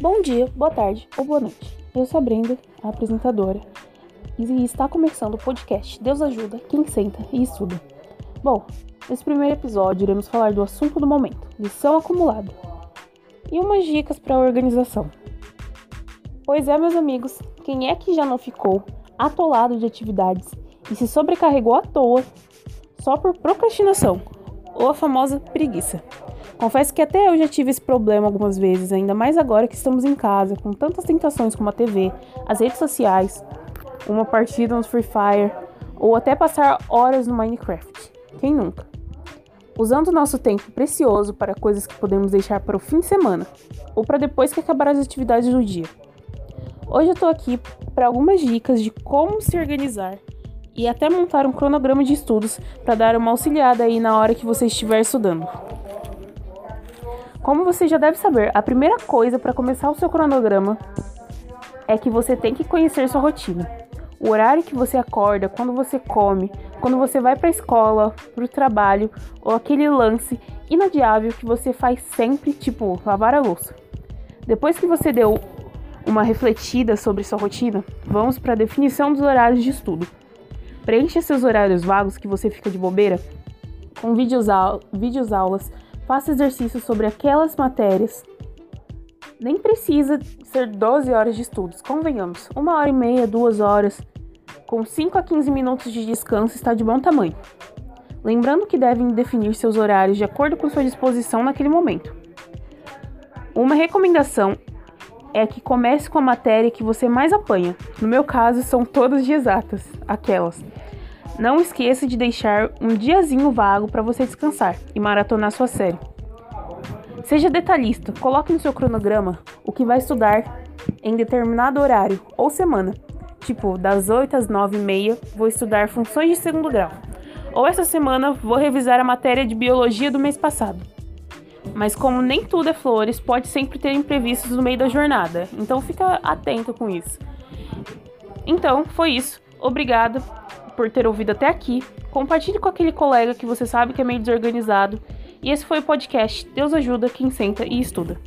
Bom dia, boa tarde ou boa noite. Eu sou a Brenda, a apresentadora, e está começando o podcast Deus Ajuda Quem Senta e Estuda. Bom, nesse primeiro episódio iremos falar do assunto do momento, lição acumulada, e umas dicas para a organização. Pois é, meus amigos, quem é que já não ficou atolado de atividades e se sobrecarregou à toa só por procrastinação, ou a famosa preguiça? Confesso que até eu já tive esse problema algumas vezes, ainda mais agora que estamos em casa, com tantas tentações como a TV, as redes sociais, uma partida no Free Fire ou até passar horas no Minecraft. Quem nunca? Usando nosso tempo precioso para coisas que podemos deixar para o fim de semana ou para depois que acabar as atividades do dia. Hoje eu estou aqui para algumas dicas de como se organizar e até montar um cronograma de estudos para dar uma auxiliada aí na hora que você estiver estudando. Como você já deve saber, a primeira coisa para começar o seu cronograma é que você tem que conhecer sua rotina. O horário que você acorda, quando você come, quando você vai para a escola, para o trabalho, ou aquele lance inadiável que você faz sempre, tipo lavar a louça. Depois que você deu uma refletida sobre sua rotina, vamos para a definição dos horários de estudo. Preencha seus horários vagos que você fica de bobeira com vídeos, aulas faça exercícios sobre aquelas matérias. Nem precisa ser 12 horas de estudos, convenhamos. Uma hora e meia, duas horas, com 5 a 15 minutos de descanso está de bom tamanho. Lembrando que devem definir seus horários de acordo com sua disposição naquele momento. Uma recomendação é que comece com a matéria que você mais apanha. No meu caso, são todas de exatas, aquelas. Não esqueça de deixar um diazinho vago para você descansar e maratonar sua série. Seja detalhista, coloque no seu cronograma o que vai estudar em determinado horário ou semana. Tipo, das 8 às 9 e meia vou estudar funções de segundo grau. Ou essa semana vou revisar a matéria de biologia do mês passado. Mas como nem tudo é flores, pode sempre ter imprevistos no meio da jornada. Então fica atento com isso. Então, foi isso. Obrigada por ter ouvido até aqui. Compartilhe com aquele colega que você sabe que é meio desorganizado. E esse foi o podcast Deus ajuda quem senta e estuda.